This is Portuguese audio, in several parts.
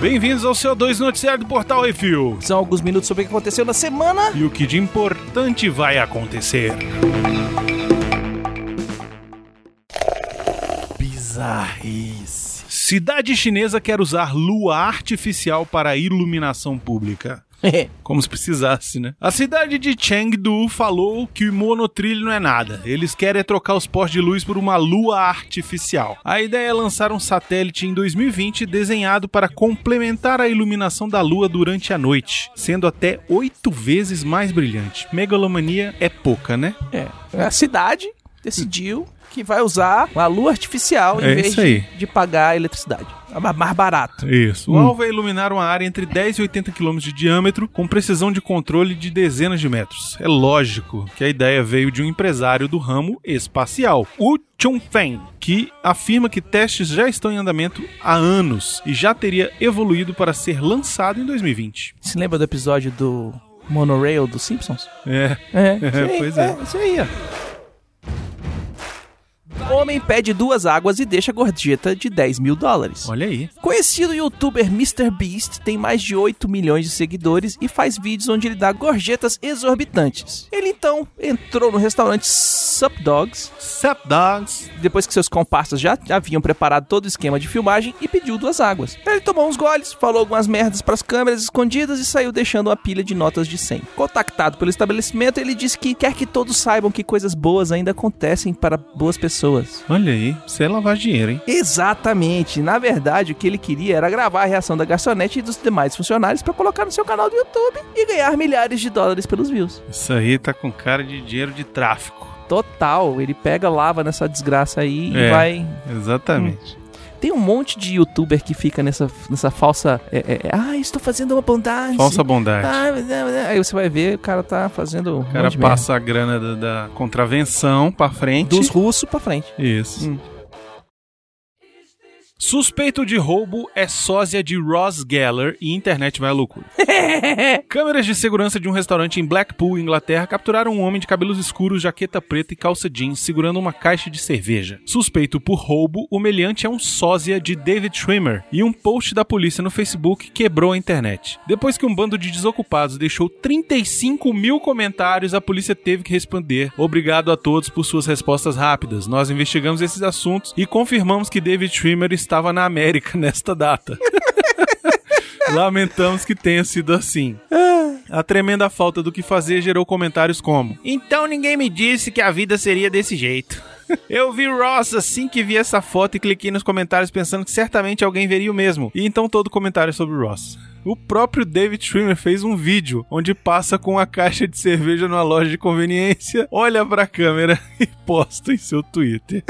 Bem-vindos ao seu 2 Noticiário do Portal Refil. São alguns minutos sobre o que aconteceu na semana. E o que de importante vai acontecer. Bizarrice. Cidade chinesa quer usar lua artificial para iluminação pública. Como se precisasse, né? A cidade de Chengdu falou que o monotrilho não é nada. Eles querem trocar os postes de luz por uma lua artificial. A ideia é lançar um satélite em 2020 desenhado para complementar a iluminação da lua durante a noite, sendo até oito vezes mais brilhante. Megalomania é pouca, né? É. A cidade decidiu que vai usar a lua artificial em É vez de pagar a eletricidade. É ma- mais barato. Isso. O Hum. alvo é iluminar uma área entre 10 e 80 km de diâmetro, com precisão de controle de dezenas de metros. É lógico que a ideia veio de um empresário do ramo espacial, o Chung Feng, que afirma que testes já estão em andamento há anos e já teria evoluído para ser lançado em 2020. Se lembra do episódio do Monorail dos Simpsons? É. É, aí, pois é. Isso aí, ó. Homem pede duas águas e deixa gorjeta de 10 mil dólares. Olha aí. Conhecido youtuber MrBeast tem mais de 8 milhões de seguidores e faz vídeos onde ele dá gorjetas exorbitantes. Ele então entrou no restaurante Sup Dogs, Sup Dogs. depois que seus comparsas já haviam preparado todo o esquema de filmagem e pediu duas águas. Ele tomou uns goles, falou algumas merdas para as câmeras escondidas e saiu deixando uma pilha de notas de 100. Contactado pelo estabelecimento, ele disse que quer que todos saibam que coisas boas ainda acontecem para boas pessoas. Olha aí. Isso é lavar dinheiro, hein? Exatamente. Na verdade, o que ele queria era gravar a reação da garçonete e dos demais funcionários para colocar no seu canal do YouTube e ganhar milhares de dólares pelos views. Isso aí tá com cara de dinheiro de tráfico. Total, ele pega, lava nessa desgraça aí É. e vai. Exatamente. Tem um monte de youtuber que fica nessa, nessa falsa. É, é, é, ah, estou fazendo uma bondade. Falsa bondade. Ah, mas não, mas não." aí você vai ver, o cara tá fazendo. um O cara merda. passa a grana da, da contravenção pra frente. dos russos pra frente. Isso. Hum. Suspeito de roubo é sósia de Ross Geller e internet vai à loucura. Câmeras de segurança de um restaurante em Blackpool, Inglaterra, capturaram um homem de cabelos escuros, jaqueta preta e calça jeans segurando uma caixa de cerveja. Suspeito por roubo, o meliante é um sósia de David Schwimmer e um post da polícia no Facebook quebrou a internet. Depois que um bando de desocupados deixou 35 mil comentários, a polícia teve que responder. Obrigado a todos por suas respostas rápidas. Nós investigamos esses assuntos e confirmamos que David Schwimmer estava na América nesta data. Lamentamos que tenha sido assim. A tremenda falta do que fazer gerou comentários como: Então ninguém me disse que a vida seria desse jeito. Eu vi Ross assim que vi essa foto e cliquei nos comentários pensando que certamente alguém veria o mesmo. E então todo comentário sobre Ross. O próprio David Schwimmer fez um vídeo onde passa com a caixa de cerveja numa loja de conveniência, olha pra câmera e posta em seu Twitter.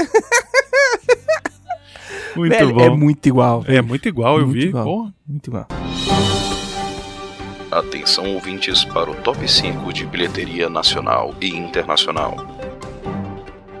Muito Velho, bom. é muito igual. É muito igual, eu Muito vi. igual. Pô, Muito igual. Atenção ouvintes para o top 5 de bilheteria nacional e internacional.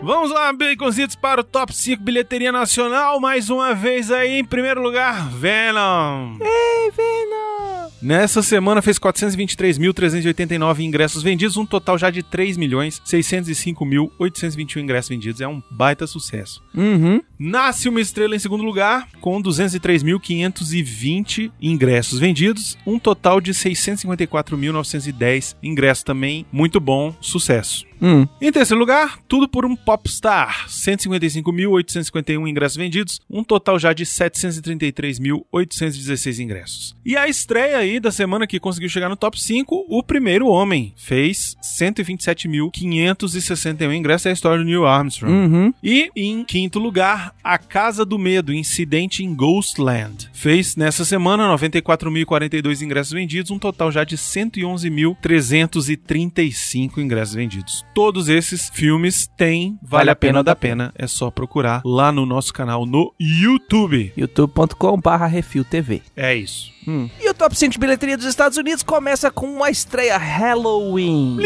Vamos lá, baconzitos, para o top 5 bilheteria nacional. Mais uma vez aí, em primeiro lugar, Venom. Ei, Venom! Nessa semana fez 423.389 ingressos vendidos, um total já de 3.605.821 ingressos vendidos. É um baita sucesso. Uhum. Nasce uma estrela em segundo lugar, com 203.520 ingressos vendidos, um total de 654.910 ingressos também. Muito bom, sucesso. Hum. Em terceiro lugar, tudo por um Popstar. 155.851 ingressos vendidos, um total já de 733.816 ingressos. E a estreia aí da semana que conseguiu chegar no top 5, o primeiro homem. Fez 127.561 ingressos, é a história do Neil Armstrong. Uhum. E em quinto lugar, A Casa do Medo, Incidente em Ghostland. Fez nessa semana 94.042 ingressos vendidos, um total já de 111.335 ingressos vendidos. Todos esses filmes têm Vale, a Pena da Pena. É só procurar lá no nosso canal no YouTube. youtube.com barra Refil TV. É isso. Hum. E o top 100 de bilheteria dos Estados Unidos começa com uma estreia Halloween.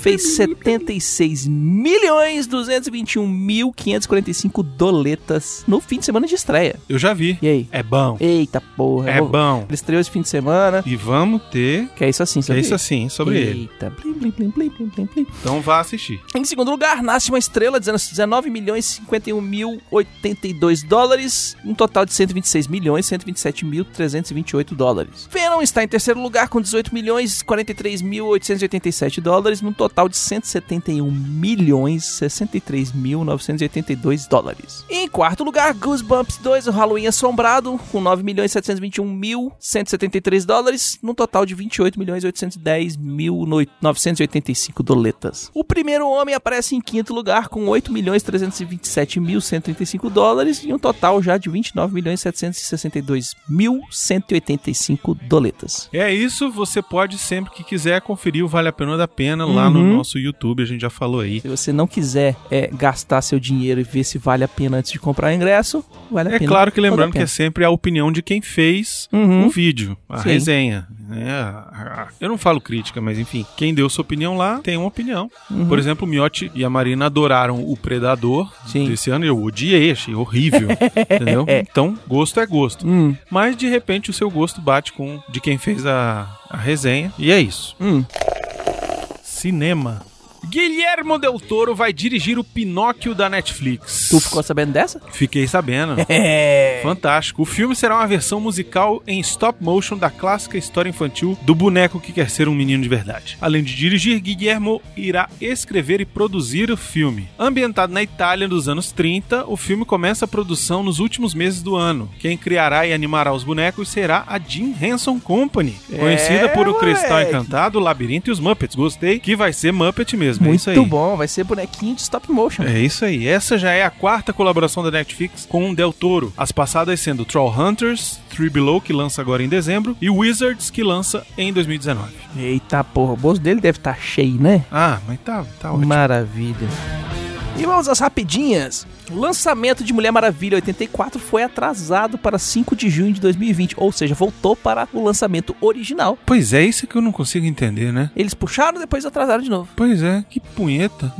Fez 76 milhões 221 mil 545 doletas no fim de semana de estreia. Eu já vi. E aí? É bom. Eita porra. É bom. Ele estreou esse fim de semana. E vamos ter. Que é isso assim, sobre É isso assim, sobre Eita. ele. Eita. Então vá assistir. Em segundo lugar, nasce uma estrela, 19 milhões 51 mil 82 dólares. Um total de 126 milhões 227.328 dólares. Venom está em terceiro lugar com 18 milhões 43.887 dólares, num total de 171 milhões 63.982 dólares. Em quarto lugar, Goosebumps 2, o Halloween Assombrado, com 9 milhões 721.173 dólares, num total de 28 milhões 810.985 doletas. O primeiro homem aparece em quinto lugar com 8 milhões 327.135 dólares e um total já de 29 milhões 762 mil 185 doletas. É isso, você pode sempre que quiser conferir o Vale a Pena ou da Pena lá no Uhum. nosso YouTube, a gente já falou aí. Se você não quiser é, gastar seu dinheiro e ver se vale a pena antes de comprar o ingresso, vale a É pena. claro que lembrando que é sempre a opinião de quem fez Uhum. o vídeo, a Sim. resenha. né? Eu não falo crítica, mas enfim, quem deu sua opinião lá tem uma opinião. Por exemplo, o Miotti e a Marina adoraram o Predador Uhum. Sim. desse ano. Eu odiei, achei horrível. entendeu? Então, gosto é gosto. Hum, Mas de repente o seu gosto bate com de quem fez a, a resenha. E é isso. hum. Cinema. Guilhermo Del Toro vai dirigir o Pinóquio da Netflix. Tu ficou sabendo dessa? Fiquei sabendo. É. Fantástico. O filme será uma versão musical em stop motion da clássica história infantil do boneco que quer ser um menino de verdade. Além de dirigir, Guillermo irá escrever e produzir o filme. Ambientado na Itália dos anos 30, o filme começa a produção nos últimos meses do ano. Quem criará e animará os bonecos será a Jim Henson Company, conhecida por O Cristal. Encantado, O Labirinto e os Muppets. Gostei, que vai ser Muppet mesmo. É isso aí. Muito bom, vai ser bonequinho de stop motion. É isso aí. Essa já é a quarta colaboração da Netflix com o Del Toro. As passadas sendo Troll Hunters, Three Below, que lança agora em dezembro, e Wizards, que lança em 2019. Eita porra, o bolso dele deve estar cheio, né? Ah, mas tá, tá ótimo. Maravilha. E vamos às rapidinhas. O lançamento de Mulher Maravilha 84 foi atrasado para 5 de junho de 2020, ou seja, voltou para o lançamento original. Pois é, isso que eu não consigo entender, né? Eles puxaram depois atrasaram de novo. Pois é, que punheta.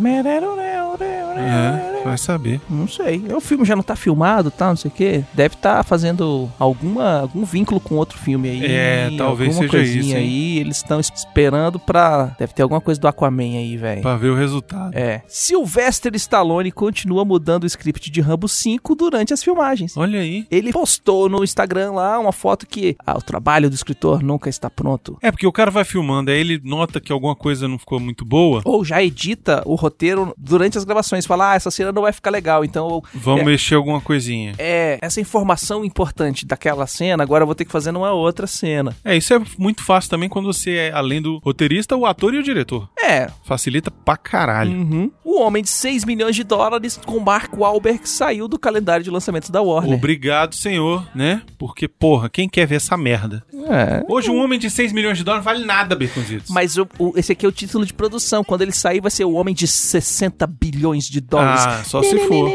É, vai saber. Não sei. O filme já não tá filmado, tá? Não sei o quê. Deve estar fazendo alguma, algum vínculo com outro filme aí. É, talvez alguma seja coisinha isso, hein? aí. Eles estão esperando pra. Deve ter alguma coisa do Aquaman aí, velho. Pra ver o resultado. É. Sylvester Stallone continua mudando o script de Rambo 5 durante as filmagens. Olha aí. Ele postou no Instagram lá uma foto que ah, o trabalho do escritor nunca está pronto. É, porque o cara vai filmando, aí ele nota que alguma coisa não ficou muito boa. Ou já edita o roteiro durante as gravações. Fala, ah, essa cena não vai ficar legal, então Vamos é, mexer alguma coisinha. é, essa informação importante daquela cena, agora eu vou ter que fazer numa outra cena. É, isso é muito fácil também quando você é, além do roteirista, o ator e o diretor. É. Facilita pra caralho. uhum. O Homem de 6 milhões de dólares com Mark Wahlberg saiu do calendário de lançamentos da Warner. Obrigado, senhor, né? Porque, porra, quem quer ver essa merda? É. Hoje um homem de 6 milhões de dólares vale nada, Baconzitos. Mas o- o- esse aqui é o título de produção. Quando ele sair, vai ser o Homem de 60 bilhões de dólares. Ah, só se for.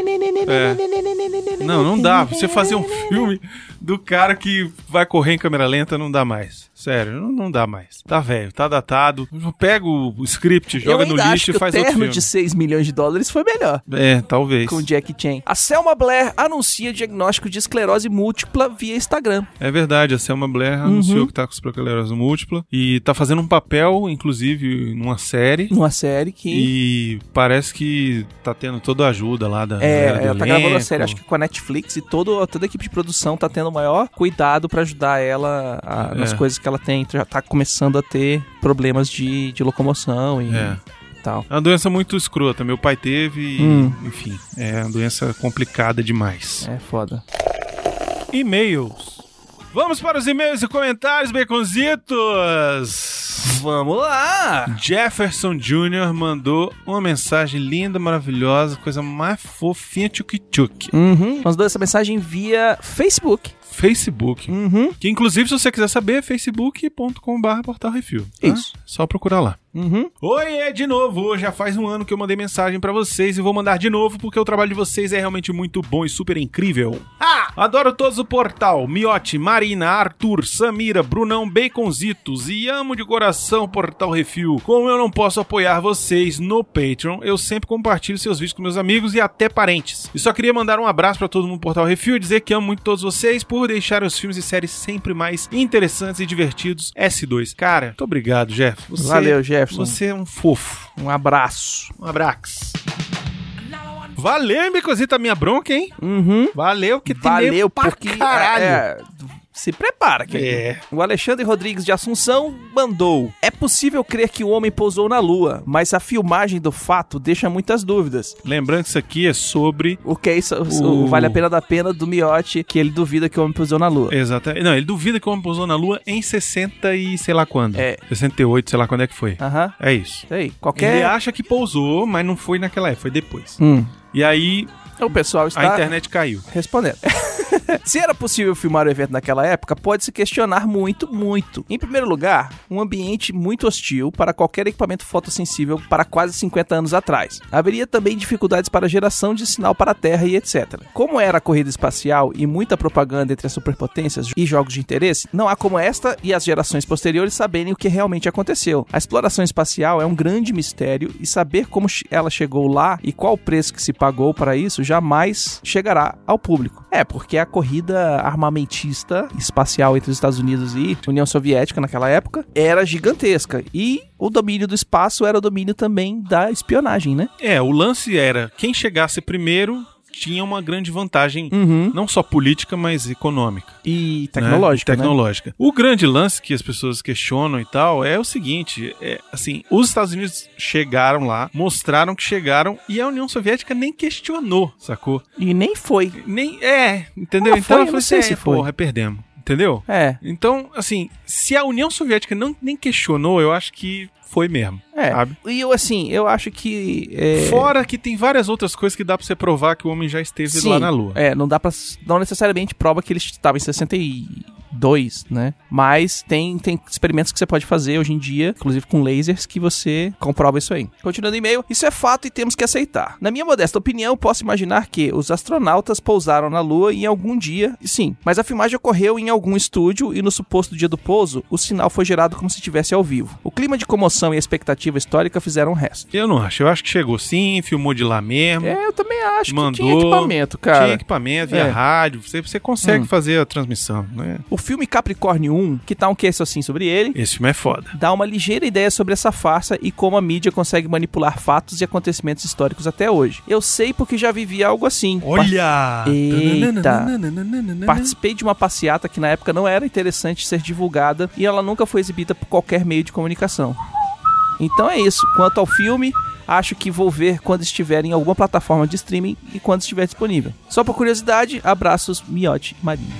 É. Não, não dá. Você fazer um filme do cara que vai correr em câmera lenta, não dá mais. Sério, não, não dá mais. Tá velho, tá datado. Pega o script, joga no lixo e faz o outro filme. de 6 milhões de dólares foi melhor. É, talvez. Com o Jack Chan. A Selma Blair anuncia diagnóstico de esclerose múltipla via Instagram. É verdade, a Selma Blair Uhum. anunciou que tá com esclerose múltipla e tá fazendo um papel, inclusive, numa série. Numa série que. E parece que tá tendo toda a ajuda lá da É, ela tá gravando a elenco. série, acho que com a Netflix e todo, toda a equipe de produção tá tendo o maior cuidado pra ajudar ela a- nas É. coisas que ela tem. Já tá começando a ter problemas de, de locomoção e É. tal. É uma doença muito escrota. Meu pai teve e, Hum. enfim, é uma doença complicada demais. É foda. E-mails. Vamos para os e-mails e comentários, baconzitos! Vamos lá! Jefferson Jr. mandou uma mensagem linda, maravilhosa, coisa mais fofinha tchuk-tchuk. Uhum. Mandou essa mensagem via Facebook. Facebook. Uhum. Que inclusive, se você quiser saber, é facebook.com.br portal refil. tá? Isso. Só procurar lá. Uhum. Oi, é de novo. Já faz um ano que eu mandei mensagem pra vocês e vou mandar de novo porque o trabalho de vocês é realmente muito bom e super incrível. Ah! Adoro todos o portal. Miote, Marina, Arthur, Samira, Brunão, Baconzitos e amo de coração Portal Refil. Como eu não posso apoiar vocês no Patreon, eu sempre compartilho seus vídeos com meus amigos e até parentes. E só queria mandar um abraço para todo mundo do Portal Refil e dizer que amo muito todos vocês por deixarem os filmes e séries sempre mais interessantes e divertidos. S2. Cara, muito obrigado, Jeff. Você, Valeu, Jefferson. Você é um fofo. Um abraço. Um abraço. Valeu, hein, Becosita, minha bronca, hein? Uhum. Valeu, que tem Valeu, porque. caralho. é, se prepara, que É. O Alexandre Rodrigues de Assunção mandou. É possível crer que o homem pousou na Lua, mas a filmagem do fato deixa muitas dúvidas. Lembrando que isso aqui é sobre. O que é isso? O- O Vale a Pena da Pena do Miotti, que ele duvida que o homem pousou na Lua. Exatamente. Não, ele duvida que o homem pousou na Lua em 60 e sei lá quando. É. 68, sei lá quando é que foi. Aham. É isso. Aí. Qualquer. Ele acha que pousou, mas não foi naquela época, foi depois. Hum. E aí O pessoal a está internet caiu. respondendo. Se era possível filmar o evento naquela época, pode se questionar muito, muito. Em primeiro lugar, um ambiente muito hostil para qualquer equipamento fotossensível para quase 50 anos atrás. Haveria também dificuldades para a geração de sinal para a Terra e etc. Como era a corrida espacial e muita propaganda entre as superpotências e jogos de interesse, não há como esta e as gerações posteriores saberem o que realmente aconteceu. A exploração espacial é um grande mistério e saber como ela chegou lá e qual o preço que se pagou para isso jamais chegará ao público. É, porque a corrida armamentista espacial entre os Estados Unidos e União Soviética naquela época era gigantesca e o domínio do espaço era o domínio também da espionagem, né? É, o lance era quem chegasse primeiro tinha uma grande vantagem, Uhum. não só política, mas econômica. E né? tecnológica, né? tecnológica. O grande lance que as pessoas questionam e tal é o seguinte: é, assim, os Estados Unidos chegaram lá, mostraram que chegaram e a União Soviética nem questionou, sacou? E nem foi. Nem é, entendeu? Então foi? ela falou assim: sei é, se foi. porra, perdemos. Entendeu? É, Então, assim, se a União Soviética não nem questionou, eu acho que foi mesmo. é. Sabe? E eu, assim, eu acho que. É... Fora que tem várias outras coisas que dá pra você provar que o homem já esteve Sim, lá na Lua. É, não dá pra. Não necessariamente prova que ele estava em 62, né? Mas tem, tem experimentos que você pode fazer hoje em dia, inclusive com lasers, que você comprova isso aí. Continuando o e-mail, isso é fato e temos que aceitar. Na minha modesta opinião, posso imaginar que os astronautas pousaram na Lua em algum dia, e sim, mas a filmagem ocorreu em algum estúdio e no suposto dia do pouso, o sinal foi gerado como se estivesse ao vivo. O clima de comoção e a expectativa histórica fizeram o resto. Eu não acho. Eu acho que chegou sim, filmou de lá mesmo. É, eu também acho que Mandou, tinha equipamento, cara. Tinha equipamento, via É. rádio. Você, você consegue Hum. fazer a transmissão, né? O filme Capricórnio 1, que tá um que assim sobre ele, Esse filme é foda. dá uma ligeira ideia sobre essa farsa e como a mídia consegue manipular fatos e acontecimentos históricos até hoje. Eu sei porque já vivi algo assim. Olha! Eita. Participei de uma passeata que na época não era interessante ser divulgada e ela nunca foi exibida por qualquer meio de comunicação. Então é isso. Quanto ao filme, acho que vou ver quando estiver em alguma plataforma de streaming e quando estiver disponível. Só por curiosidade, abraços, Miote Marinho.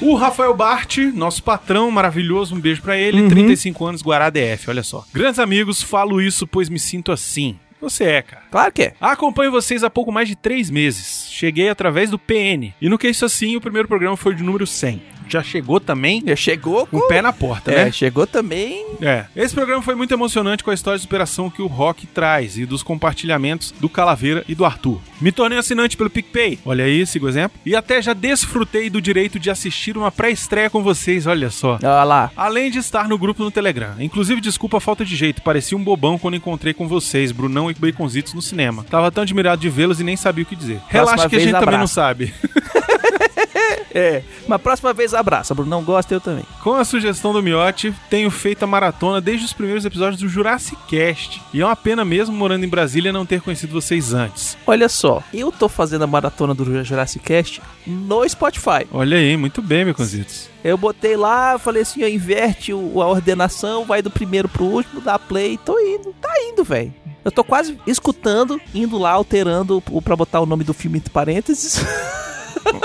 O Rafael Bart, nosso patrão maravilhoso, um beijo pra ele. Uhum. 35 anos, Guará DF, olha só. Grandes amigos, falo isso pois me sinto assim. Você é, cara. Claro que é. Acompanho vocês há pouco mais de três meses. Cheguei através do PN. E no que isso assim, o primeiro programa foi de número 100. Já chegou também Já chegou com o pé na porta, É, né? chegou também É. Esse programa foi muito emocionante com a história de superação que o Rock traz e dos compartilhamentos do Calaveira e do Arthur. Me tornei assinante pelo PicPay. Olha aí, siga o exemplo. E até já desfrutei do direito de assistir uma pré-estreia com vocês, olha só. Olha lá. Além de estar no grupo no Telegram. Inclusive, desculpa a falta de jeito. Parecia um bobão quando encontrei com vocês, Brunão e Baconzitos, no cinema. Tava tão admirado de vê-los e nem sabia o que dizer. Relaxa que a gente também não abraço. sabe. É. Mas próxima vez abraça. Bruno não gosta, eu também. Com a sugestão do Miotti, tenho feito a maratona desde os primeiros episódios do Jurassic Cast. E é uma pena mesmo, morando em Brasília, não ter conhecido vocês antes. Olha só, eu tô fazendo a maratona do Jurassic Cast no Spotify. Olha aí, muito bem, Baconzitos. Eu botei lá, falei assim, ó, inverte a ordenação, vai do primeiro pro último, dá play, tô indo, tá indo, velho. Eu tô quase escutando, indo lá, alterando o pra botar o nome do filme entre parênteses.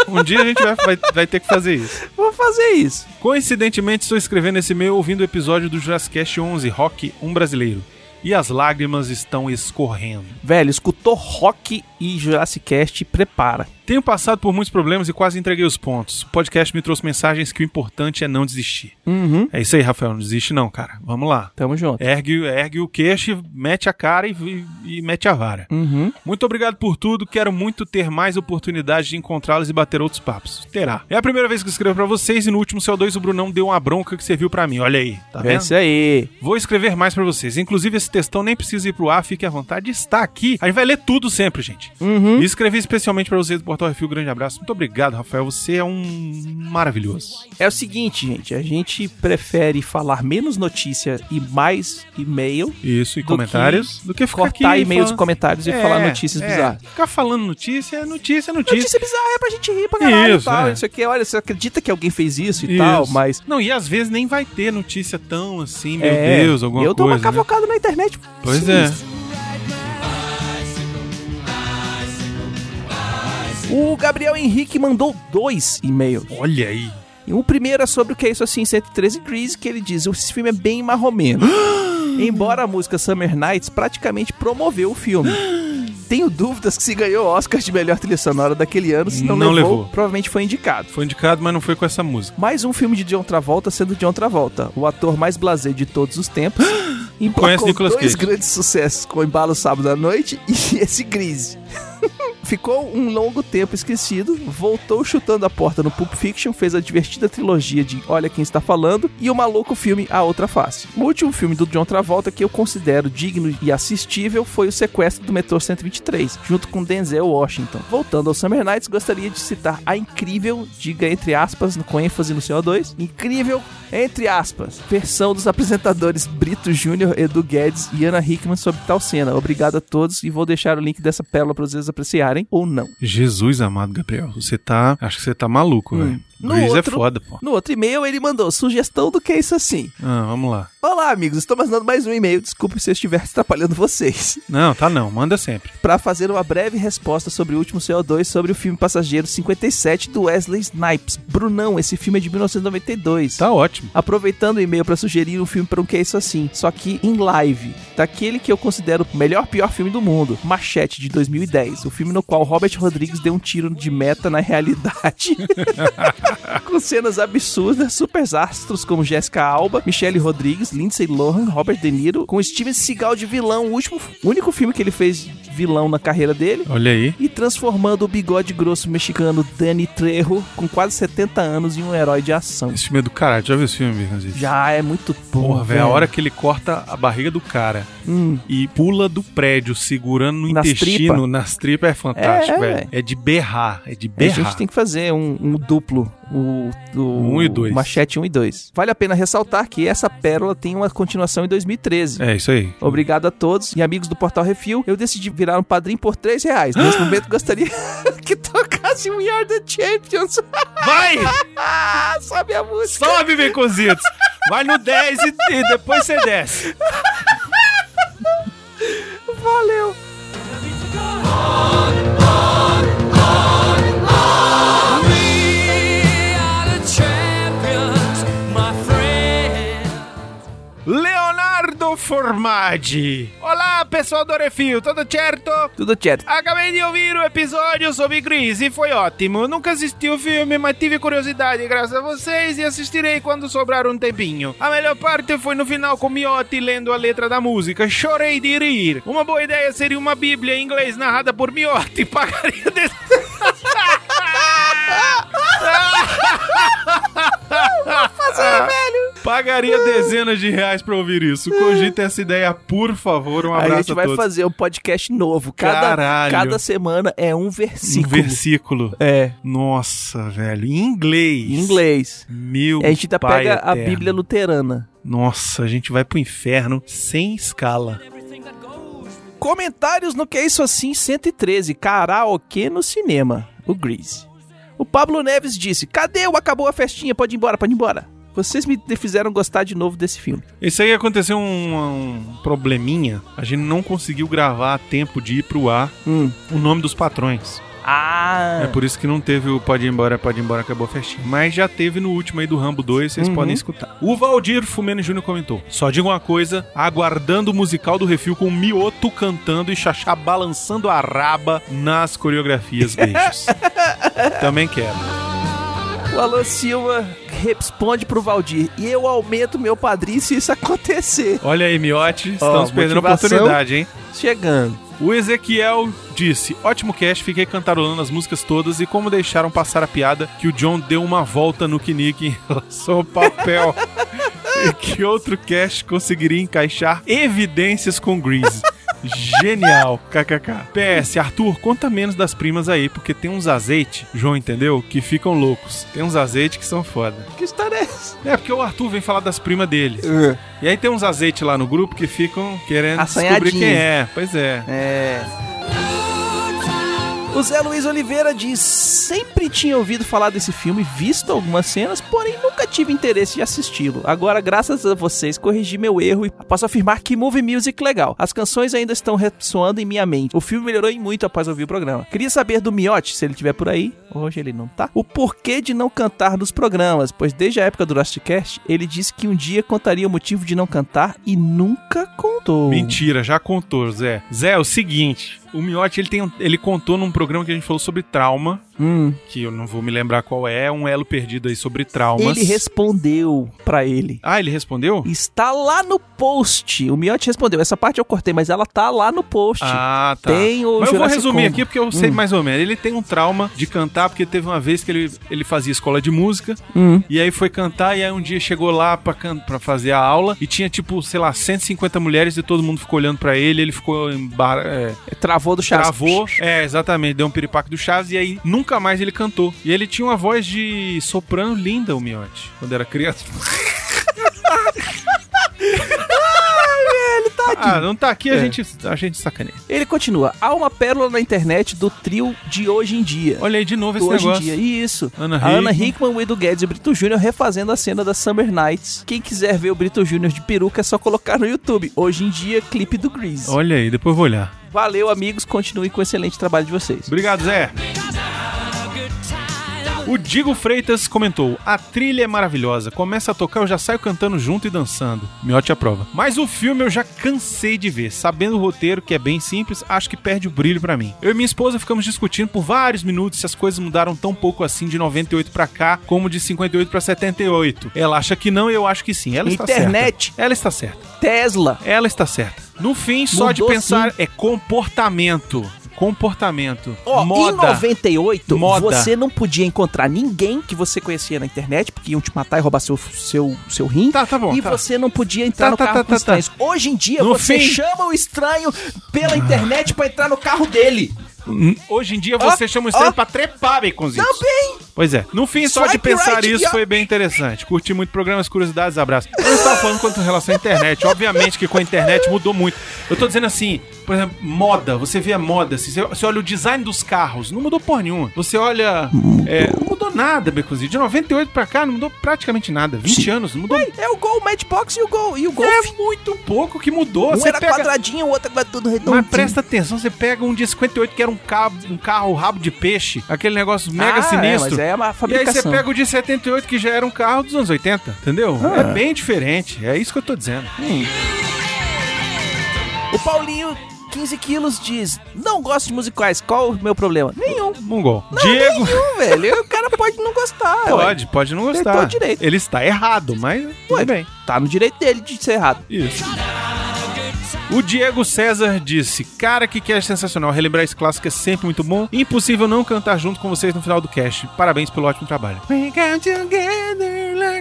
Um dia a gente vai, vai, vai ter que fazer isso. Vou fazer isso. Coincidentemente, estou escrevendo esse e-mail ouvindo o episódio do Jurassic Cast 11, Rock, um brasileiro. E as lágrimas estão escorrendo. Velho, escutou rock e Jurassic Cast, prepara. Tenho passado por muitos problemas e quase entreguei os pontos. O podcast me trouxe mensagens que o importante é não desistir. Uhum. É isso aí, Rafael. Não desiste não, cara. Vamos lá. Tamo junto. Ergue, ergue o queixo, mete a cara e, e- e mete a vara. Uhum. Muito obrigado por tudo. Quero muito ter mais oportunidade de encontrá-los e bater outros papos. Terá. É a primeira vez que escrevo pra vocês e no último CO2 o Brunão deu uma bronca que serviu pra mim. Olha aí. Tá É vendo? isso aí. Vou escrever mais pra vocês. Inclusive, esse textão nem precisa ir pro ar, fique à vontade. Está aqui. A gente vai ler tudo sempre, gente. Uhum. E escrevi especialmente pra vocês do Portal Refil. Grande abraço. Muito obrigado, Rafael. Você é um maravilhoso. É o seguinte, gente. A gente prefere falar menos notícia e mais e-mail. Isso, e Do comentários. do que ficar cortar aqui e-mails falando- e comentários e É, falar notícias é. bizarras. Ficar falando notícia, notícia, notícia. Notícia bizarra é pra gente rir pra caralho Isso, e tal. é. Isso aqui, olha, você acredita que alguém fez isso e tal, Isso. mas. Não, e às vezes nem vai ter notícia tão assim, meu é, Deus, alguma eu dou coisa. uma cavocada na internet. Pois é. O Gabriel Henrique mandou dois e-mails. Olha aí. O primeiro é sobre o que é isso assim, 113 Degrees, que ele diz: esse filme é bem marromeno. Embora a música Summer Nights praticamente promoveu o filme. Tenho dúvidas que se ganhou o Oscar de melhor trilha sonora daquele ano, se não, Não levou, levou. provavelmente foi indicado. Foi indicado, mas não foi com essa música. Mais um filme de John Travolta sendo John Travolta, o ator mais blasé de todos os tempos. Conhece Nicolas dois Cage. grandes sucessos com Embalo Sábado à Noite e esse Grise. Ficou um longo tempo esquecido, voltou chutando a porta no Pulp Fiction, fez a divertida trilogia de Olha Quem Está Falando e o maluco filme A Outra Face. O último filme do John Travolta que eu considero digno e assistível foi o Sequestro do Metrô 123, junto com Denzel Washington. Voltando ao Summer Nights, gostaria de citar a incrível, diga entre aspas, com ênfase no CO2, incrível, entre aspas, versão dos apresentadores Brito Júnior, Edu Guedes e Ana Hickman sobre tal cena. Obrigado a todos e vou deixar o link dessa pérola para vocês apreciarem ou não. Jesus amado, Gabriel. Você tá. Acho que você tá maluco, Hum. velho. No Grease é outro- foda, pô. No outro e-mail ele mandou sugestão do que é isso assim. Ah, vamos lá. Olá, amigos, estou mandando mais um e-mail. Desculpe se eu estiver atrapalhando vocês. Não, tá não. Manda sempre. Para fazer uma breve resposta sobre o último CO2 sobre o filme Passageiro 57 do Wesley Snipes. Brunão, esse filme é de 1992. Tá ótimo. Aproveitando o e-mail para sugerir um filme para um que é isso assim, só que em live, daquele que eu considero o melhor pior filme do mundo, Machete de 2010, o filme no qual Robert Rodrigues deu um tiro de meta na realidade. Com cenas absurdas, super astros como Jessica Alba, Michelle Rodrigues, Lindsay Lohan, Robert De Niro, com Steven Seagal de vilão, o último, único filme que ele fez vilão na carreira dele. Olha aí. E transformando o bigode grosso mexicano Danny Trejo, com quase 70 anos, em um herói de ação. Esse filme é do caralho. Já viu esse filme, Bicãozinho? Já é muito bom, Porra, velho. A hora que ele corta a barriga do cara Hum, e pula do prédio segurando no Nas intestino, tripa. nas tripas, é fantástico, É, velho. velho. É de berrar. É de a berrar. gente tem que fazer um, um duplo, o, o Um e dois. Machete 1 e 2. Vale a pena ressaltar que essa pérola tem uma continuação em 2013. É, isso aí. Obrigado a todos e amigos do Portal Refil. Eu decidi virar um padrinho por 3 reais. Nesse momento gostaria que tocasse We Are the Champions. Vai! Sabe a música? Sobe, Beconzitos! Vai no 10 e, e depois você desce. Valeu. Formaggi. Olá, pessoal do Refil, tudo certo? Tudo certo. Acabei de ouvir o episódio sobre Grease e foi ótimo. Nunca assisti o filme, mas tive curiosidade graças a vocês e assistirei quando sobrar um tempinho. A melhor parte foi no final com Miotti lendo a letra da música. Chorei de rir. Uma boa ideia seria uma bíblia em inglês narrada por Miotti. Pagaria desse... Pagaria dezenas de reais pra ouvir isso. Cogita essa ideia, por favor. Um abraço a gente vai fazer um podcast novo. Cada, Caralho. cada semana é um um versículo. versículo. É, Nossa, velho. Em inglês. em inglês. Meu A gente ainda pai pega a eterno. Bíblia luterana. Nossa, a gente vai pro inferno sem escala. Comentários no Que É Isso Assim 113, karaokê no cinema, o Grease. O Pablo Neves disse, cadê o Acabou a Festinha? Pode ir embora, pode ir embora. Vocês me fizeram gostar de novo desse filme. Isso aí aconteceu um, um probleminha. A gente não conseguiu gravar a tempo de ir pro ar Hum. o nome dos patrões. Ah, É por isso que não teve o Pode ir embora, pode ir embora, acabou a festinha. Mas já teve no último aí do Rambo 2, vocês Uhum. podem escutar. O Valdir Fumeno Júnior comentou: Só digo uma coisa, aguardando o musical do refil com o Mioto cantando e Xaxá balançando a raba nas coreografias. Beijos. Também quero. o Alan Silva responde pro Valdir. E eu aumento meu padrinho se isso acontecer. Olha aí, Miote, estamos perdendo a oportunidade, hein? Chegando. O Ezequiel disse: Ótimo cast, fiquei cantarolando as músicas todas e como deixaram passar a piada que o John deu uma volta no Knick em relação ao papel. e que outro cast conseguiria encaixar evidências com Grease. Genial, kkk. PS, Arthur, conta menos das primas aí, porque tem uns azeites, João entendeu? Que ficam loucos. Tem uns azeites que são foda. Que história é essa? É, porque o Arthur vem falar das primas dele. E aí tem uns azeites lá no grupo que ficam querendo descobrir quem é. Pois é. É. O Zé Luiz Oliveira diz: sempre tinha ouvido falar desse filme, visto algumas cenas, porém nunca tive interesse de assisti-lo. Agora, graças a vocês, corrigi meu erro e posso afirmar que movie music legal. As canções ainda estão ressoando em minha mente. O filme melhorou em muito após ouvir o programa. Queria saber do Miotti, se ele estiver por aí. Hoje ele não tá. O porquê de não cantar nos programas, pois desde a época do Rustcast, ele disse que um dia contaria o motivo de não cantar e nunca contou. Mentira, já contou, Zé. Zé, é o seguinte. O Miotti, ele, tem, ele contou num programa que a gente falou sobre trauma, Hum. que eu não vou me lembrar qual é, um elo perdido aí sobre traumas. Ele respondeu pra ele. Ah, ele respondeu? Está lá no post. O Miotti respondeu. Essa parte eu cortei, mas ela tá lá no post. Ah, tá. Tem o Mas eu vou resumir Combo. aqui porque eu sei Hum. mais ou menos. Ele tem um trauma de cantar porque teve uma vez que ele, ele fazia escola de música Hum. e aí foi cantar e aí um dia chegou lá pra, fazer a aula e tinha tipo, sei lá, 150 mulheres e todo mundo ficou olhando pra ele, ele ficou em bar, é, Travou do Chaves. Travou, é, exatamente, deu um piripaque do Chaves e aí nunca mais ele cantou. E ele tinha uma voz de soprano linda, o Miotti, quando era criança. Ele tá. Ah, não tá aqui, a, É. gente, a gente sacaneia. Ele continua. Há uma pérola na internet do trio de hoje em dia. Olha aí de novo esse Do hoje em negócio. dia. Isso. Ana a Ana Hickman. O Edu Guedes e o Brito Júnior refazendo a cena da Summer Nights. Quem quiser ver o Brito Júnior de peruca é só colocar no YouTube. Hoje em dia, clipe do Grease. Olha aí, depois vou olhar. Valeu, amigos. Continue com o excelente trabalho de vocês. Obrigado, Zé. O Digo Freitas comentou: A trilha é maravilhosa. Começa a tocar, eu já saio cantando junto e dançando. Miote aprova. Mas o filme eu já cansei de ver. Sabendo o roteiro, que é bem simples, acho que perde o brilho pra mim. Eu e minha esposa ficamos discutindo por vários minutos se as coisas mudaram tão pouco assim de 98 pra cá, como de 58 pra 78. Ela acha que não, eu acho que sim. Ela está Internet. certa. Ela está certa. Tesla. Ela está certa. No fim, só de Mudou, pensar é comportamento. Comportamento. Em moda. 98, Moda. você não podia encontrar ninguém que você conhecia na internet, porque iam te matar e roubar seu, seu, seu rim. Tá, tá bom. e tá. você não podia entrar Tá, no tá, carro tá, com tá, tá. estranhos. Hoje em dia, No você fim- chama o estranho pela internet pra entrar no carro dele. Hum, Hoje em dia você Ó, chama o estranho ó. pra trepar, baconzitos. Também. Pois é. No fim, só de pensar right, isso yeah. foi bem interessante. Curti muito programas, curiosidades, abraço. Eu não estava falando quanto em relação à internet. Obviamente que com a internet mudou muito. Eu tô dizendo assim, por exemplo, moda. Você vê a moda, assim, você, você olha o design dos carros, não mudou porra nenhuma. Você olha... é, não mudou nada, Beconzito. De 98 pra cá, não mudou praticamente nada. 20 anos, não mudou... É o Gol, o Matchbox e o Gol. E o Golf. É muito pouco que mudou. um você era pega... quadradinho, o outro era tudo redondinho. Mas presta atenção, você pega um de 58 que era um carro, um carro rabo de peixe, aquele negócio mega Ah, sinistro. É, mas é uma E aí você pega o de 78 que já era um carro dos anos 80, entendeu? Ah. É bem diferente, é isso que eu tô dizendo. O Paulinho, 15 quilos, diz: Não gosto de musicais. Qual o meu problema? Nenhum. Mongol. Diego, Nenhum, velho. O cara pode não gostar. ué. pode, pode não Ele gostar. tá direito. Ele está errado, mas tudo Ué. bem. Tá no direito dele de ser errado. Isso. O Diego César disse: Cara, que cast sensacional. Relembrar esse clássico é sempre muito bom. Impossível não cantar junto com vocês no final do cast. Parabéns pelo ótimo trabalho. We come together like-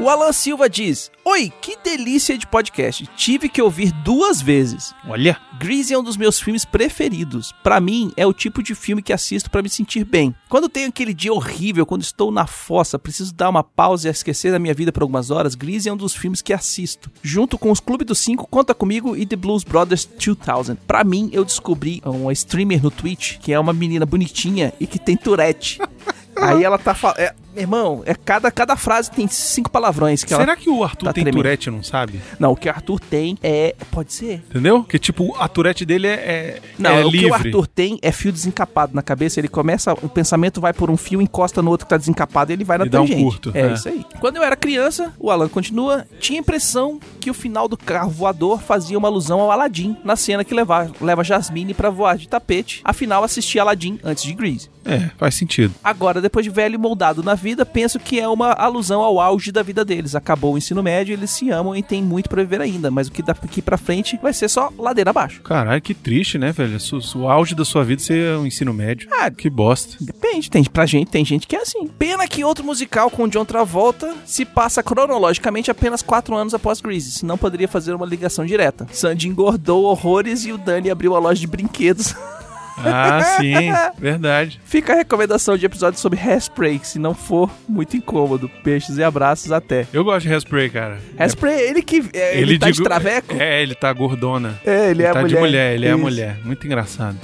O Alan Silva diz: Oi, que delícia de podcast. Tive que ouvir duas vezes. Olha, Grease é um dos meus filmes preferidos. Pra mim, é o tipo de filme que assisto pra me sentir bem. Quando tenho aquele dia horrível, quando estou na fossa, preciso dar uma pausa e esquecer da minha vida por algumas horas, Grease é um dos filmes que assisto. Junto com os Clube dos Cinco, Conta Comigo e The Blues Brothers 2000. Pra mim, eu descobri uma streamer no Twitch, que é uma menina bonitinha e que tem Tourette. Aí ela tá falando. Meu irmão, é cada, cada frase tem cinco palavrões que ela... Será que o Arthur tá tem tremendo. Tourette e não sabe? Não, o que o Arthur tem é... Pode ser? Entendeu? Que tipo, a Tourette dele é, é, Não, é o livre. que o Arthur tem é fio desencapado na cabeça. Ele começa, o pensamento vai por um fio, encosta no outro que tá desencapado e ele vai na E dá um tangente. curto, É, é. isso aí. Quando eu era criança, o Alan continua, tinha a impressão que o final do carro voador fazia uma alusão ao Aladdin, na cena que leva, leva Jasmine pra voar de tapete. Afinal, assisti Aladdin antes de Grease. É, faz sentido. Agora, depois de velho moldado na vida, penso que é uma alusão ao auge da vida deles. Acabou o ensino médio, eles se amam e tem muito pra viver ainda, mas o que daqui pra frente vai ser só ladeira abaixo. Caralho, que triste, né, velho? O auge da sua vida ser o ensino médio. Ah, Que bosta. Depende, tem pra gente, tem gente que é assim. Pena que outro musical com John Travolta se passa cronologicamente apenas 4 anos após Grease, senão poderia fazer uma ligação direta. Sandy engordou horrores e o Danny abriu a loja de brinquedos. Ah, sim. Verdade. Fica a recomendação de episódio sobre Hairspray, se não for muito incômodo. Beijos e abraços até. Eu gosto de Hairspray, cara. Hairspray, ele que é, ele, tá de digo- traveco? É, ele tá gordona. É, ele é tá a de mulher. mulher, ele é Isso. mulher. Muito engraçado.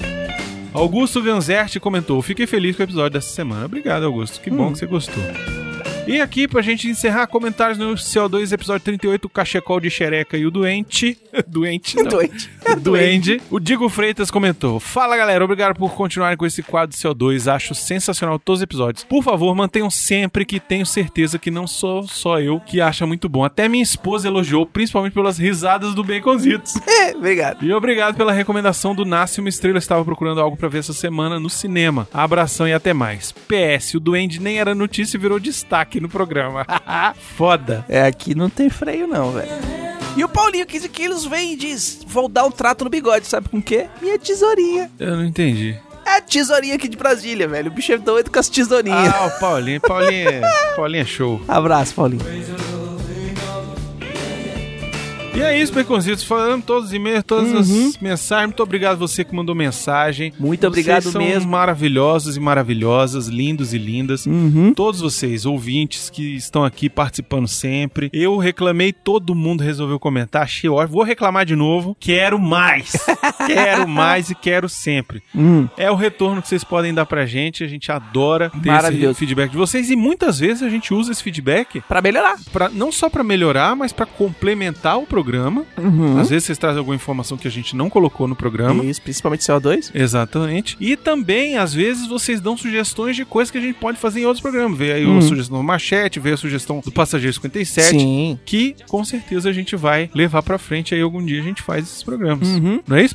Augusto Ganzerti comentou: Fiquei feliz com o episódio dessa semana. Obrigado, Augusto. Que bom Hum. que você gostou. E aqui, pra gente encerrar, comentários no CO2, episódio 38, o Cachecol de Xereca e o Doente. Doente, não. Doente. O Duende. O Digo Freitas comentou: Fala galera, obrigado por continuarem com esse quadro CO2. Acho sensacional todos os episódios. Por favor, mantenham sempre que tenho certeza que não sou só eu que acha muito bom. Até minha esposa elogiou, principalmente pelas risadas do Baconzitos. É, obrigado. E obrigado pela recomendação do Nasce uma Estrela. Estava procurando algo pra ver essa semana no cinema. Abração e até mais. PS, o Duende nem era notícia e virou destaque no programa. Foda. É, aqui não tem freio não, velho. E o Paulinho, 15 quilos, vem e diz: Vou dar um trato no bigode, sabe com o quê? Minha tesourinha. Eu não entendi. É a tesourinha aqui de Brasília, velho. O bicho é doido com as tesourinhas. Ah, o Paulinho. Paulinho é, Paulinho é show. Abraço, Paulinho. E é isso, Baconzitos. Falando todos os e-mails, todas as mensagens. Muito obrigado você que mandou mensagem. Muito obrigado vocês são mesmo. maravilhosos e maravilhosas, lindos e lindas. Uhum. Todos vocês, ouvintes que estão aqui participando sempre. Eu reclamei, todo mundo resolveu comentar. Achei ótimo. Vou reclamar de novo. Quero mais. quero mais e quero sempre. Hum. É o retorno que vocês podem dar pra gente. A gente adora ter esse feedback de vocês. E muitas vezes a gente usa esse feedback Pra melhorar. Pra, não só pra melhorar, mas pra complementar o programa. Uhum. Às vezes vocês trazem alguma informação que a gente não colocou no programa. Isso, principalmente CO2. Exatamente. E também, às vezes, vocês dão sugestões de coisas que a gente pode fazer em outros programas. Veio aí Uhum. a sugestão do Machete, veio a sugestão do Passageiro 57. Sim. Que com certeza a gente vai levar pra frente aí algum dia a gente faz esses programas. Uhum. Não é isso,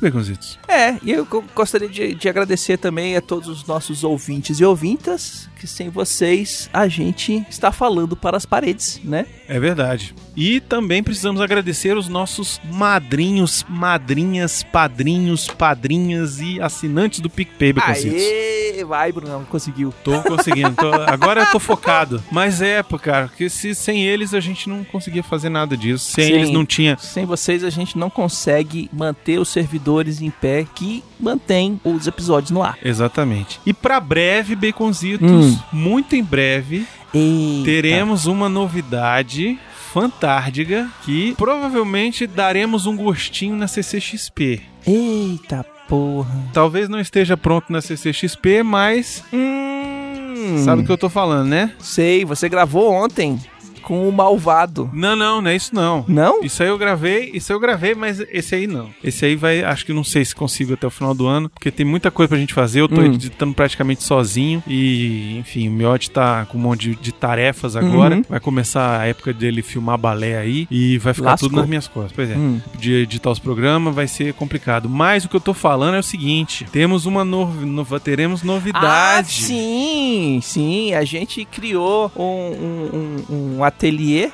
É, e eu go- gostaria de, de agradecer também a todos os nossos ouvintes e ouvintas, que sem vocês a gente está falando para as paredes, né? É verdade. E também precisamos agradecer os nossos madrinhos, madrinhas, padrinhos, padrinhas e assinantes do PicPay, Baconzitos. Aê, vai, Bruno, conseguiu. Tô conseguindo. tô- agora eu tô focado. Mas é, cara, porque se, sem eles a gente não conseguia fazer nada disso. Sem Sim. eles não tinha. Sem vocês a gente não consegue manter os servidores em pé que mantém os episódios no ar. Exatamente. E pra breve, Baconzitos, Hum. Muito em breve, Eita. teremos uma novidade fantástica que provavelmente daremos um gostinho na CCXP. Eita porra. Talvez não esteja pronto na CCXP, mas Hum. sabe o que eu tô falando, né? Sei, você gravou ontem com o malvado. Não, não, não é isso não. Não? Isso aí eu gravei, isso aí eu gravei, mas esse aí não. Esse aí vai, acho que não sei se consigo até o final do ano, porque tem muita coisa pra gente fazer. Eu tô Hum. editando praticamente sozinho e, enfim, o Miotti tá com um monte de, de tarefas agora. Uhum. Vai começar a época dele filmar balé aí e vai ficar Lascou. tudo nas minhas costas. Pois é. Hum. De editar os programas vai ser complicado. Mas o que eu tô falando é o seguinte: temos uma nova, teremos Ah, novidade. sim, sim. A gente criou um, um, um, um ateliê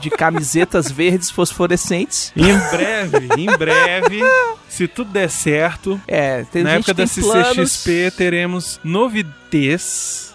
de camisetas verdes fosforescentes. Em breve, em breve, se tudo der certo, É, Na época da planos- CCXP teremos novidades,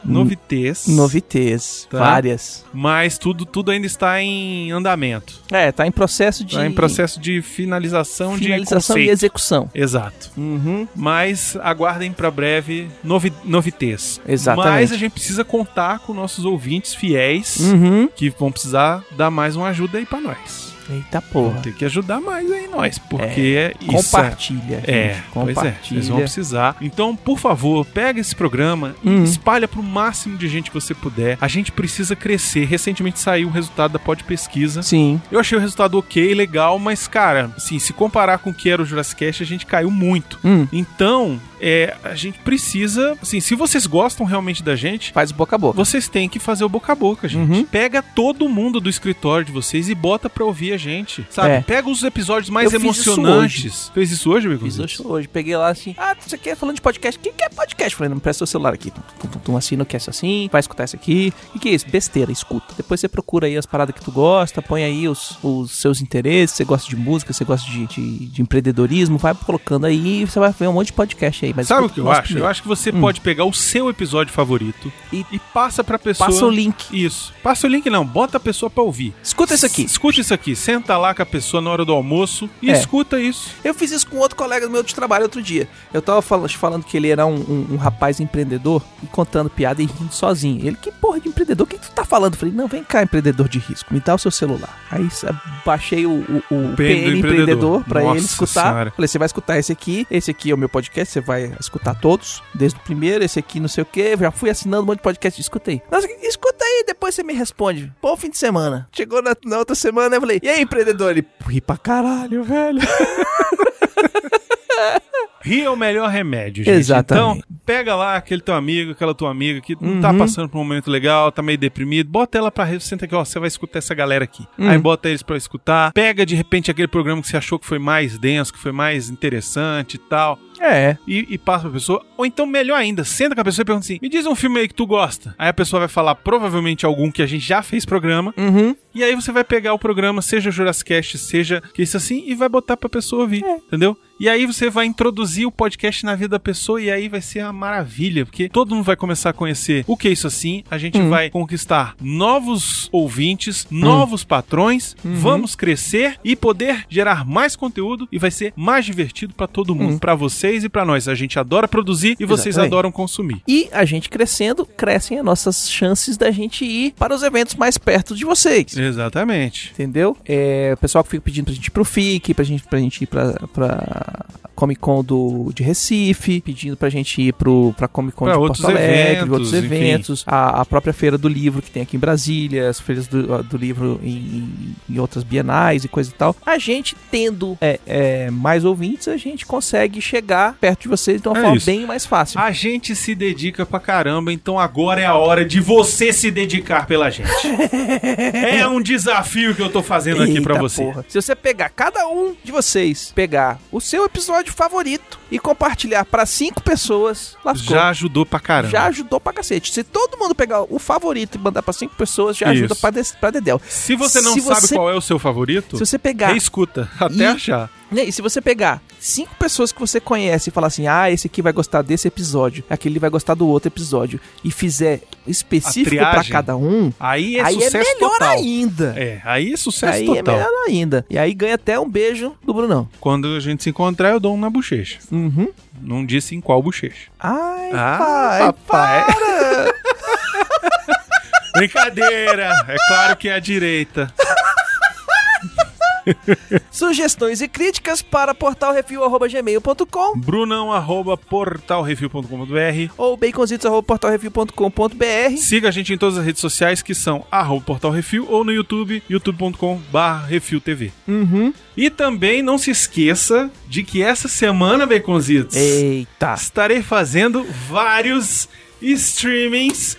novidades, Novitês, Tá. várias. mas tudo, tudo ainda está em andamento. É, tá em processo de Está em processo de finalização, finalização de e execução. Exato. Uhum. Mas aguardem para breve novi novidades. Exatamente. Mas a gente precisa contar com nossos ouvintes fiéis Uhum. que vão precisar dar mais uma ajuda aí para nós. Eita porra. Tem que ajudar mais aí nós, porque isso Compartilha. É, gente, pois é, compartilha. vocês vão precisar. Então, por favor, pega esse programa e espalha pro máximo de gente que você puder. A gente precisa crescer. Recentemente saiu o resultado da Pod Pesquisa. Sim. Eu achei o resultado ok, legal, mas, cara, assim, se comparar com o que era o Jurassic Cast, a gente caiu muito. Hum. Então, é, a gente precisa, assim, se vocês gostam realmente da gente, Faz boca a boca. vocês têm que fazer o boca a boca, gente. Uhum. Pega todo mundo do escritório de vocês e bota pra ouvir a gente, sabe? É. Pega os episódios mais Eu fiz isso emocionantes. Fez isso hoje, amigo? Fiz hoje, hoje. Peguei lá assim, ah, você quer falando de podcast? O que, que é podcast? Falei, não, presta seu celular aqui. Tum, tum, tum, tum, assina o cast assim, vai escutar isso aqui. O que, que é isso? Besteira, escuta. Depois você procura aí as paradas que tu gosta, põe aí os, os seus interesses, você gosta de música, você gosta de, de, de empreendedorismo, vai colocando aí e você vai ver um monte de podcast aí. Mas Sabe o escuta que eu acho? primeiro. Eu acho que você Hum. pode pegar o seu episódio favorito E- e, passa pra pessoa. Passa o link. Isso. Passa o link, não. Bota a pessoa pra ouvir. Escuta isso aqui. Escute isso aqui. Senta lá com a pessoa na hora do almoço e É. escuta isso. Eu fiz isso com outro colega meu de trabalho outro dia. Eu tava fal- falando que ele era um, um- um rapaz empreendedor e contando piada e rindo sozinho. Ele, que porra de empreendedor? O que, que tu tá falando? Eu falei, não, vem cá, empreendedor de risco, me dá o seu celular. Aí baixei o, o, o PN empreendedor empreendedor. pra Nossa ele escutar. Senhora. Falei, você vai escutar esse aqui, esse aqui é o meu podcast, você vai escutar todos, desde o primeiro, esse aqui não sei o que. Já fui assinando um monte de podcast, escutei. Nossa, escuta aí, depois você me responde. Bom fim de semana. Chegou na, na outra semana, eu falei, e aí, empreendedor? Ele, ri pra caralho, velho. Rir é o melhor remédio, gente. Exatamente. Então, pega lá aquele teu amigo, aquela tua amiga que não tá Uhum. passando por um momento legal, tá meio deprimido, bota ela pra rede, senta aqui, ó, você vai escutar essa galera aqui. Uhum. Aí bota eles pra escutar, pega de repente aquele programa que você achou que foi mais denso, que foi mais interessante e tal, É. e, e passa pra pessoa. Ou então, melhor ainda, senta com a pessoa e pergunta assim: me diz um filme aí que tu gosta. Aí a pessoa vai falar provavelmente algum que a gente já fez programa, Uhum. e aí você vai pegar o programa, seja Jurassic Cast, seja que isso assim, e vai botar pra pessoa ouvir, entendeu? E aí você vai introduzir o podcast na vida da pessoa e aí vai ser uma maravilha, porque todo mundo vai começar a conhecer o que é isso assim, a gente vai conquistar novos ouvintes, novos patrões, vamos crescer e poder gerar mais conteúdo e vai ser mais divertido pra todo mundo, pra vocês e pra nós. A gente adora produzir e vocês Exatamente. adoram consumir. E a gente crescendo, crescem as nossas chances da gente ir para os eventos mais perto de vocês. Exatamente. Entendeu? É, o pessoal que fica pedindo pra gente ir pro FIC, pra gente, pra gente ir pra, pra Comic Con do, de Recife, pedindo pra gente ir pro, pra Comic Con Pra de outros Porto Alegre, eventos, outros enfim. eventos, a, a própria Feira do Livro que tem aqui em Brasília, as feiras do, do livro em, em outras bienais e coisa e tal. A gente tendo é, é, mais ouvintes, a gente consegue chegar perto de vocês de uma É forma isso. bem mais fácil. A gente se dedica pra caramba, então agora é a hora de você se dedicar pela gente. é um desafio que eu tô fazendo aqui pra Eita você. porra. Se você pegar cada um de vocês, pegar o seu episódio favorito e compartilhar pra cinco pessoas, lascou. Já ajudou pra caramba. Já ajudou pra cacete. Se todo mundo pegar o favorito e mandar pra cinco pessoas, já ajuda Isso. pra, des- pra Dedel. Se você não Se sabe você- qual é o seu favorito, Se você pegar. reescuta até E- achar. Né, E se você pegar cinco pessoas que você conhece e falar assim: ah, esse aqui vai gostar desse episódio, aquele vai gostar do outro episódio, e fizer específico pra triagem cada um, Aí é aí é sucesso melhor total. ainda. É, aí é sucesso aí total. é melhor ainda. E aí ganha até um beijo do Brunão. Quando a gente se encontrar, eu dou um na bochecha. Uhum. Não disse em qual bochecha. Ai, Ah, pai, papai. para! Brincadeira! É claro que é a direita. Sugestões e críticas para portalrefil.gmail.com Brunão, arroba portalrefil.com.br ou baconzitos.portalrefil.com.br Siga a gente em todas as redes sociais que são arroba Portal Refil ou no YouTube, youtube.com Refil TV. Uhum. E também não se esqueça de que essa semana, Baconzitos, Eita. estarei fazendo vários streamings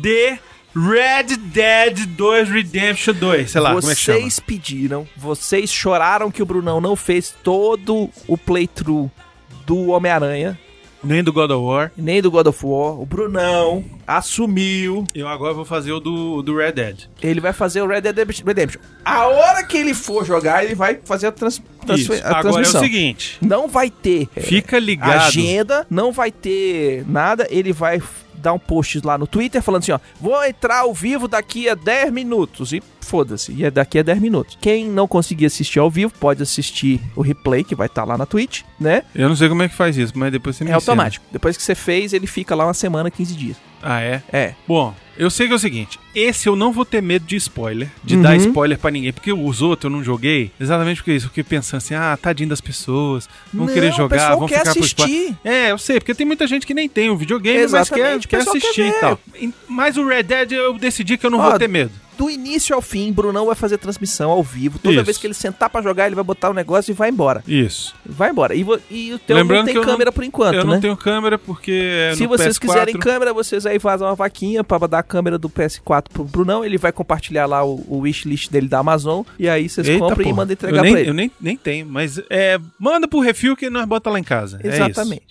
de Red Dead 2 Redemption 2. Sei lá, como é que chama? Vocês pediram, vocês choraram que o Brunão não fez todo o playthrough do Homem-Aranha, Nem do God of War. nem do God of War. O Brunão assumiu. Eu agora vou fazer o do, do Red Dead. Ele vai fazer o Red Dead Redemption. A hora que ele for jogar, ele vai fazer a, trans, Isso. a Agora é o transmissão. seguinte. Não vai ter é, Fica ligado. agenda, não vai ter nada. Ele vai dar um post lá no Twitter falando assim: ó, vou entrar ao vivo daqui a 10 minutos. E foda-se. E é daqui a 10 minutos. Quem não conseguir assistir ao vivo, pode assistir o replay, que vai estar lá na Twitch, né? Eu não sei como é que faz isso, mas depois você me É ensina. automático. Depois que você fez, ele fica lá uma semana, 15 dias. Ah, é? É. Bom, eu sei que é o seguinte, esse eu não vou ter medo de spoiler, de Uhum. dar spoiler pra ninguém, porque os outros eu não joguei, exatamente porque isso, eu fiquei pensando assim, ah, tadinho das pessoas, vão Não, querer jogar, vão quer ficar com spoiler. assistir. É, eu sei, porque tem muita gente que nem tem o videogame, mas quer, Exatamente, o quer quer assistir e ver. tal. E- Mas o Red Dead eu decidi que eu não Ó, vou ter medo. Do início ao fim, Brunão vai fazer transmissão ao vivo. Toda Isso. vez que ele sentar pra jogar, ele vai botar o negócio e vai embora. Isso. Vai embora. E, e o teu Lembrando não tem eu não- câmera por enquanto, eu né? não tenho câmera porque é Se vocês PS4. quiserem câmera, vocês aí fazem uma vaquinha pra dar a câmera do PS4 pro Brunão. Ele vai compartilhar lá o, o wishlist dele da Amazon. E aí vocês Eita, compram e porra. mandam entregar eu nem, pra ele. Eu nem, nem tenho, mas é, manda pro refil que nós bota lá em casa. É. Exatamente.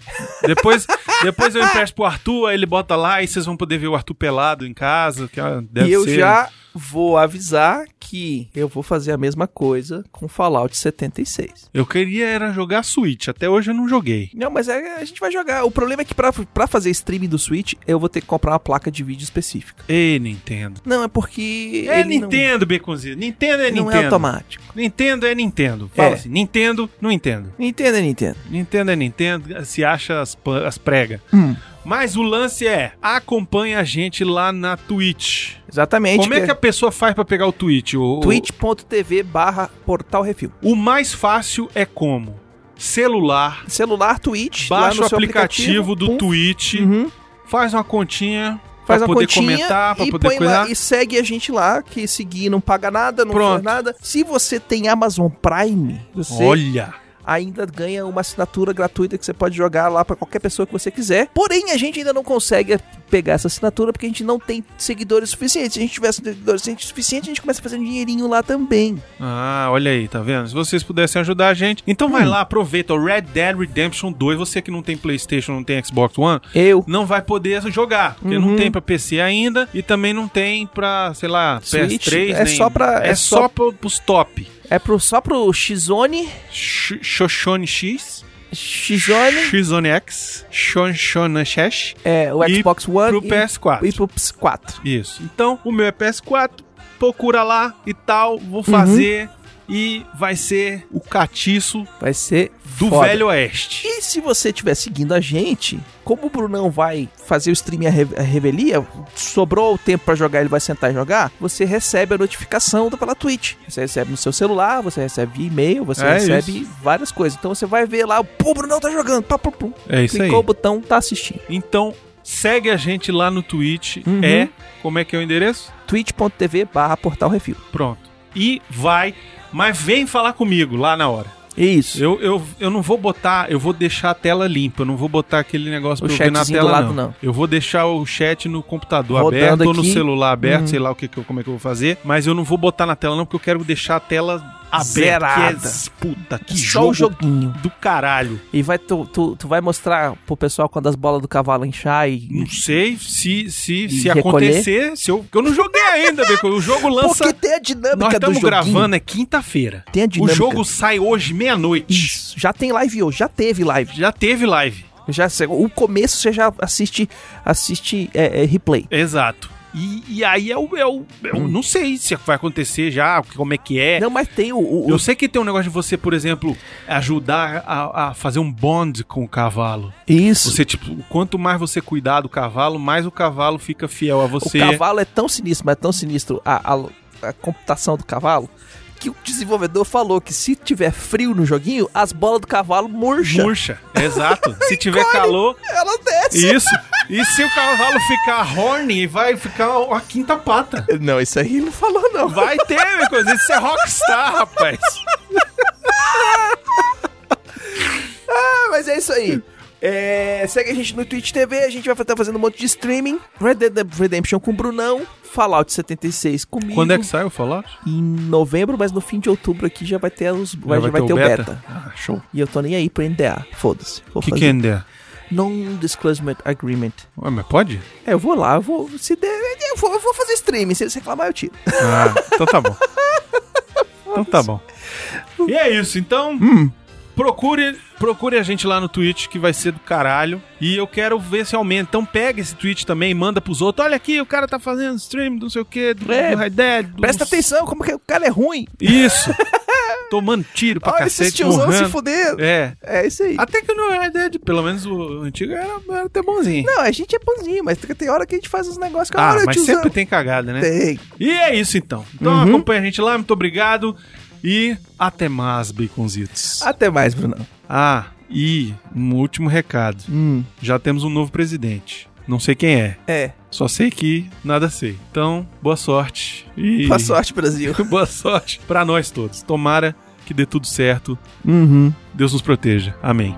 Depois, depois eu empresto pro Arthur, aí ele bota lá e vocês vão poder ver o Arthur pelado em casa. Que deve e eu ser- já vou avisar que eu vou fazer a mesma coisa com Fallout 76. Eu queria era jogar Switch, até hoje eu não joguei. Não, mas é, a gente vai jogar. O problema é que pra, pra fazer streaming do Switch, eu vou ter que comprar uma placa de vídeo específica. Ei, Nintendo. Não, é porque. É ele não- Nintendo, Beconzinho. Nintendo é Não, Nintendo. é automático. Nintendo é Nintendo. Fala É. assim, Nintendo, não entendo. Nintendo é Nintendo. Nintendo é Nintendo, se acha as, as pregas. Hum. Mas o lance é, acompanha a gente lá na Twitch. Exatamente. Como é que a pessoa faz pra pegar o Twitch? O, o- twitch.tv barra portal refil. O mais fácil é como? Celular, Celular, Twitch. baixa o seu aplicativo, do pum, Twitch, Uhum. faz uma continha Faz pra uma poder comentar, pra e poder coisar. e segue a gente lá, que seguir não paga nada, não Pronto. faz nada. Se você tem Amazon Prime, você Olha, ainda ganha uma assinatura gratuita que você pode jogar lá pra qualquer pessoa que você quiser. Porém, a gente ainda não consegue pegar essa assinatura porque a gente não tem seguidores suficientes. Se a gente tivesse seguidores suficientes, a gente começa a fazer um dinheirinho lá também. ah, olha aí, tá vendo? Se vocês pudessem ajudar a gente, então vai Hum. lá, aproveita o Red Dead Redemption 2. Você que não tem PlayStation, não tem Xbox One, Eu. não vai poder jogar, porque Uhum. não tem pra PC ainda e também não tem pra, sei lá, Switch, PS3, é nem- só pra- é, é só, só- pro- pros top. É pro, só pro X-Zone. Sh- Shoshone X, X-Zone. X-Zone X, Shoshone X É, o E Xbox One. pro e- PS4. E pro PS4. Isso. Então, o meu é PS4, procura lá e tal, Uhum. vou fazer e vai ser o catiço Vai ser do foda. Velho Oeste. E se você estiver seguindo a gente, como o Brunão vai fazer o stream a, re- a revelia, sobrou o tempo pra jogar, ele vai sentar e jogar, você recebe a notificação do- pela Twitch. Você recebe no seu celular, você recebe via e-mail, você É recebe várias coisas. Então você vai ver lá, pô, o Brunão tá jogando, pá, pum, pum. É isso Clicou aí. o botão, tá assistindo. Então, segue a gente lá no Twitch. Uhum. É, como é que é o endereço? twitch.tv barra portal refil. Pronto. E vai, mas vem falar comigo lá na hora. Isso. Eu, eu, eu não vou botar, eu vou deixar a tela limpa, eu não vou botar aquele negócio O pra eu ver na tela, lado, não. não. Eu vou deixar o chat no computador Rodando aberto ou no aqui. celular aberto, Uhum. sei lá o que, como é que eu vou fazer, mas eu não vou botar na tela não, porque eu quero deixar a tela aberta. Zerada. Que é, puta, que Só o jogo joguinho. do caralho. E vai, tu, tu, tu vai mostrar pro pessoal quando as bolas do cavalo inchar e. Não sei se se, se recolher? acontecer, se eu, eu não joguei ainda, Beco. o jogo lança... Porque tem a dinâmica Nós estamos gravando, é quinta-feira. Tem a O dinâmica. jogo sai hoje, meia-noite. Isso. Já tem live hoje, já teve live. Já teve live. Já, o começo você já assiste, assiste é, é, replay. Exato. E, e aí é o, é o. Eu não sei se vai acontecer já, como é que é. Não, mas tem o. o- Eu o- sei que tem um negócio de você, por exemplo, ajudar a, a fazer um bond com o cavalo. Isso. Você, tipo, quanto mais você cuidar do cavalo, mais o cavalo fica fiel a O você. cavalo é tão sinistro, mas é tão sinistro a, a, a computação do cavalo que o desenvolvedor falou que se tiver frio no joguinho, as bolas do cavalo murcham. Murcha. Exato. Se tiver calor. Ela desce. Isso. E se o cavalo ficar horny, vai ficar a quinta pata. Não, isso aí ele não falou, não. Vai ter, meu coisa. Isso é rockstar, rapaz. Ah, mas é isso aí. É, segue a gente no Twitch TV, a gente vai estar fazendo um monte de streaming. Red Dead Redemption com o Brunão, Fallout 76 comigo. Quando é que sai o Fallout? Em novembro, mas no fim de outubro aqui já vai ter os. Vai, já vai ter o beta. Ah, show. E eu tô nem aí pro NDA. Foda-se. O que, fazer. que é NDA? Non-Disclosure Agreement. Ué, mas pode? É, eu vou lá, eu vou. Se der, eu vou, eu vou fazer streaming. Se eles reclamar, eu tiro. Ah, então tá bom. Então tá bom. E é isso, então. Hum. Procure, procure a gente lá no Twitch, que vai ser do caralho. E eu quero ver se aumenta. Então pega esse tweet também manda pros outros. Olha aqui, o cara tá fazendo stream do não sei o que, do, É, do Red Dead. do- Presta atenção, como que o cara é ruim. Isso. Tomando tiro pra Olha esses cacete, tiozão se fudendo. É. É isso aí. Até que no Red Dead, pelo menos o antigo, era, era até bonzinho. Não, a gente é bonzinho, mas tem hora que a gente faz uns negócios que ah, mas tiozão. sempre tem cagada, né? Tem. E é isso então. Então Uhum. acompanha a gente lá, muito obrigado. E até mais, baconzitos. Até mais, Bruno. Ah, e um último recado. Hum, Já temos um novo presidente. Não sei quem é. é. Só sei que nada sei. Então, boa sorte. E... Boa sorte, Brasil. boa sorte pra nós todos. Tomara que dê tudo certo. Uhum. Deus nos proteja. Amém.